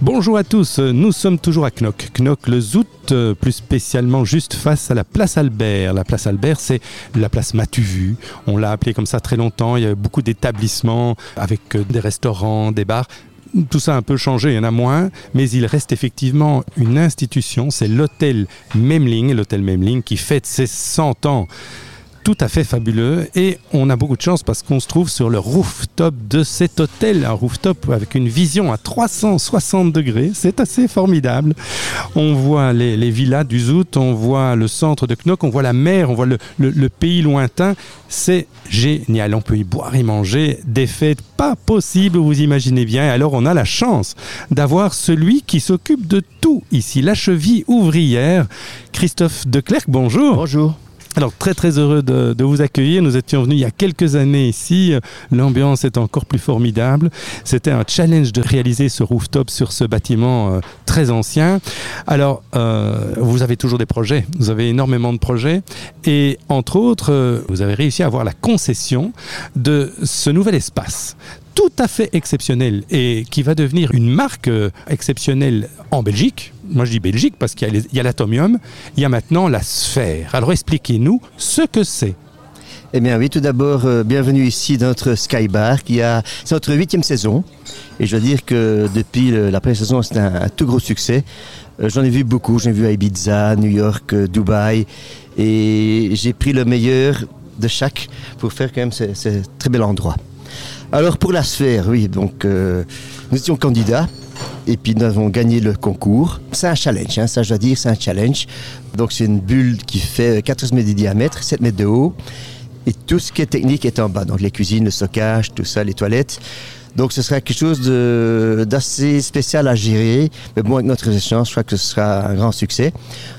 Bonjour à tous, nous sommes toujours à Knock. Knock le Zout, euh, plus spécialement juste face à la place Albert. La place Albert, c'est la place Matuvu. On l'a appelée comme ça très longtemps. Il y a beaucoup d'établissements avec euh, des restaurants, des bars tout ça a un peu changé, il y en a moins, mais il reste effectivement une institution, c'est l'hôtel Memling, l'hôtel Memling qui fête ses 100 ans tout à fait fabuleux et on a beaucoup de chance parce qu'on se trouve sur le rooftop de cet hôtel, un rooftop avec une vision à 360 degrés, c'est assez formidable. On voit les, villas du Zout, on voit le centre de Knock, on voit la mer, on voit le, pays lointain, c'est génial, on peut y boire et manger, des fêtes pas possibles, vous imaginez bien, alors on a la chance d'avoir celui qui s'occupe de tout ici, la cheville ouvrière, Christophe Declercq, bonjour. Bonjour. Alors très très heureux de, vous accueillir. Nous étions venus il y a quelques années ici. L'ambiance est encore plus formidable. C'était un challenge de réaliser ce rooftop sur ce bâtiment euh, très ancien. Alors euh, vous avez toujours des projets. Vous avez énormément de projets et entre autres euh, vous avez réussi à avoir la concession de ce nouvel espace tout à fait exceptionnel et qui va devenir une marque exceptionnelle en Belgique. Moi je dis Belgique parce qu'il y a l'atomium, il y a maintenant la sphère. Alors expliquez-nous ce que c'est. Eh bien oui, tout d'abord, euh, bienvenue ici dans notre Skybar c'est notre huitième saison. Et je dois dire que depuis la première saison, c'est un, tout gros succès. Euh, j'en ai vu beaucoup, j'en ai vu Ibiza, New York, Dubaï. Et j'ai pris le meilleur de chaque pour faire quand même ce très bel endroit. Alors pour la sphère, oui, donc euh, nous étions candidats et puis nous avons gagné le concours. C'est un challenge, hein, ça je dois dire, c'est un challenge. Donc c'est une bulle qui fait 14 mètres de diamètre, 7 mètres de haut et tout ce qui est technique est en bas. Donc les cuisines, le stockage, tout ça, les toilettes. Donc ce sera quelque chose d'assez spécial à gérer. Mais bon, avec notre échange, je crois que ce sera un grand succès.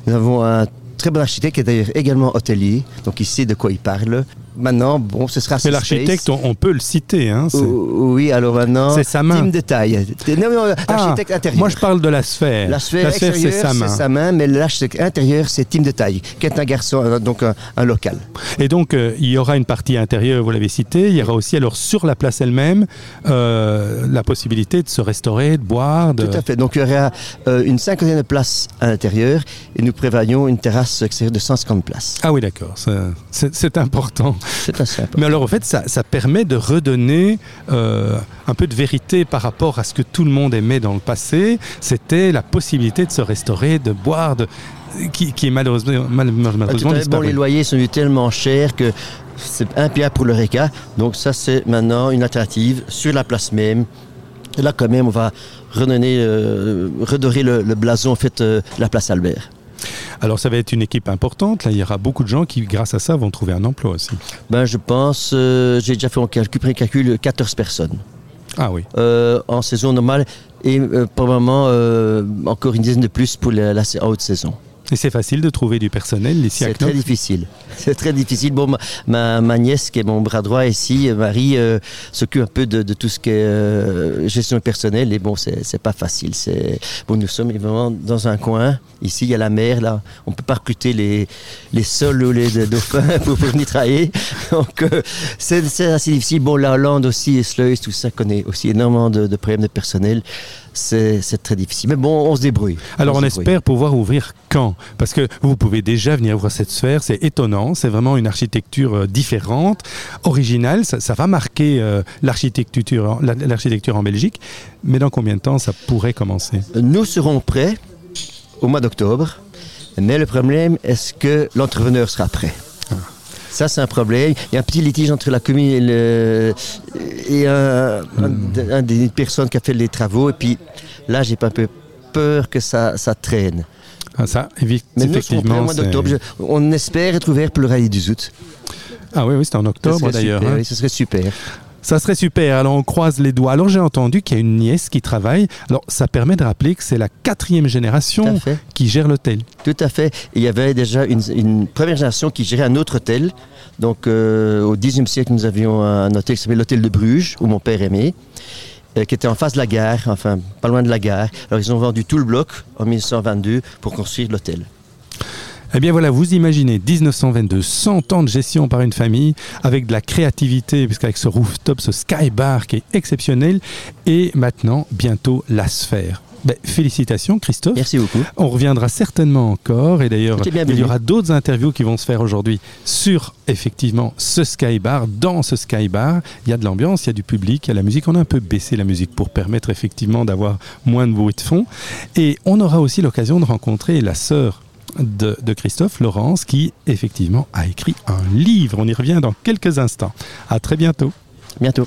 Nous avons un très bon architecte qui est d'ailleurs également hôtelier, donc il sait de quoi il parle maintenant, bon, ce sera. Mais l'architecte, on, peut le citer. Hein, oui, alors maintenant. C'est sa main. Team de taille. Non, non, architecte ah, intérieur. Moi, je parle de la sphère. La sphère, c'est sa main. sa main, mais l'architecte intérieur, c'est Team de taille, qui est un garçon, euh, donc un, local. Et donc, euh, il y aura une partie intérieure, vous l'avez cité. Il y aura aussi, alors, sur la place elle-même, euh, la possibilité de se restaurer, de boire. De... Tout à fait. Donc, il y aura une cinquantaine de places à l'intérieur et nous prévoyons une terrasse extérieure de 150 places. Ah oui, d'accord. C'est important. C'est assez important. Mais alors, en fait, ça, permet de redonner euh, un peu de vérité par rapport à ce que tout le monde aimait dans le passé. C'était la possibilité de se restaurer, de boire, de, qui, est malheureusement, malheureusement ah, bon, les loyers sont tellement chers que c'est un pierre pour le RECA. Donc ça, c'est maintenant une alternative sur la place même. Et là, quand même, on va redonner, euh, redorer le, blason en fait, euh, de la place Albert. Alors ça va être une équipe importante. Là, il y aura beaucoup de gens qui, grâce à ça, vont trouver un emploi aussi. Ben, je pense, euh, j'ai déjà fait mon calcul, calcul 14 personnes. Ah oui. Euh, en saison normale et euh, probablement encore une dizaine de plus pour la haute saison. Et c'est facile de trouver du personnel ici à C'est très difficile. C'est très difficile. Bon, ma, ma, nièce, qui est mon bras droit ici, Marie, euh, s'occupe un peu de, de, tout ce qui est euh, gestion personnelle. Et bon, c'est pas facile. C'est bon, nous sommes vraiment dans un coin. Ici, il y a la mer. Là, on peut pas recruter les les sols ou les dauphins pour, venir travailler. Donc, euh, c'est assez difficile. Bon, la Hollande aussi, et Sluis, tout ça connaît aussi énormément de, de problèmes de personnel c'est très difficile. Mais bon, on se débrouille. Alors on, espère pouvoir ouvrir quand? Parce que vous pouvez déjà venir voir cette sphère, c'est étonnant, c'est vraiment une architecture euh, différente, originale, ça, va marquer euh, l'architecture en Belgique. Mais dans combien de temps ça pourrait commencer? Nous serons prêts au mois d'octobre. Mais le problème, est-ce que l'entrepreneur sera prêt? Ça, c'est un problème. Il y a un petit litige entre la commune et, le, et un, des personnes qui a fait les travaux. Et puis là, j'ai pas un peu peur que ça, ça traîne. Ah, ça, Mais nous, effectivement, mois. On espère être ouvert pour le rallye du Zout. Ah oui, oui, c'est en octobre d'ailleurs. Hein. Oui, ce serait super. Ça serait super. Alors on croise les doigts. Alors j'ai entendu qu'il y a une nièce qui travaille. Alors ça permet de rappeler que c'est la quatrième génération qui gère l'hôtel. Tout à fait. il y avait déjà une, première génération qui gérait un autre hôtel. Donc euh, au Xe siècle, nous avions un hôtel qui s'appelait l'hôtel de Bruges, où mon père aimait euh, qui était en face de la gare, enfin pas loin de la gare. Alors ils ont vendu tout le bloc en 1922 pour construire l'hôtel. Eh bien voilà, vous imaginez 1922, 100 ans de gestion par une famille, avec de la créativité, puisqu'avec ce rooftop, ce sky bar qui est exceptionnel, et maintenant, bientôt, la sphère. Ben, félicitations Christophe. Merci beaucoup. On reviendra certainement encore et d'ailleurs il y aura d'autres interviews qui vont se faire aujourd'hui sur effectivement ce Sky Bar. Dans ce Sky Bar, il y a de l'ambiance, il y a du public, il y a la musique. On a un peu baissé la musique pour permettre effectivement d'avoir moins de bruit de fond. Et on aura aussi l'occasion de rencontrer la sœur de, de Christophe, Laurence, qui effectivement a écrit un livre. On y revient dans quelques instants. À très bientôt. Bientôt.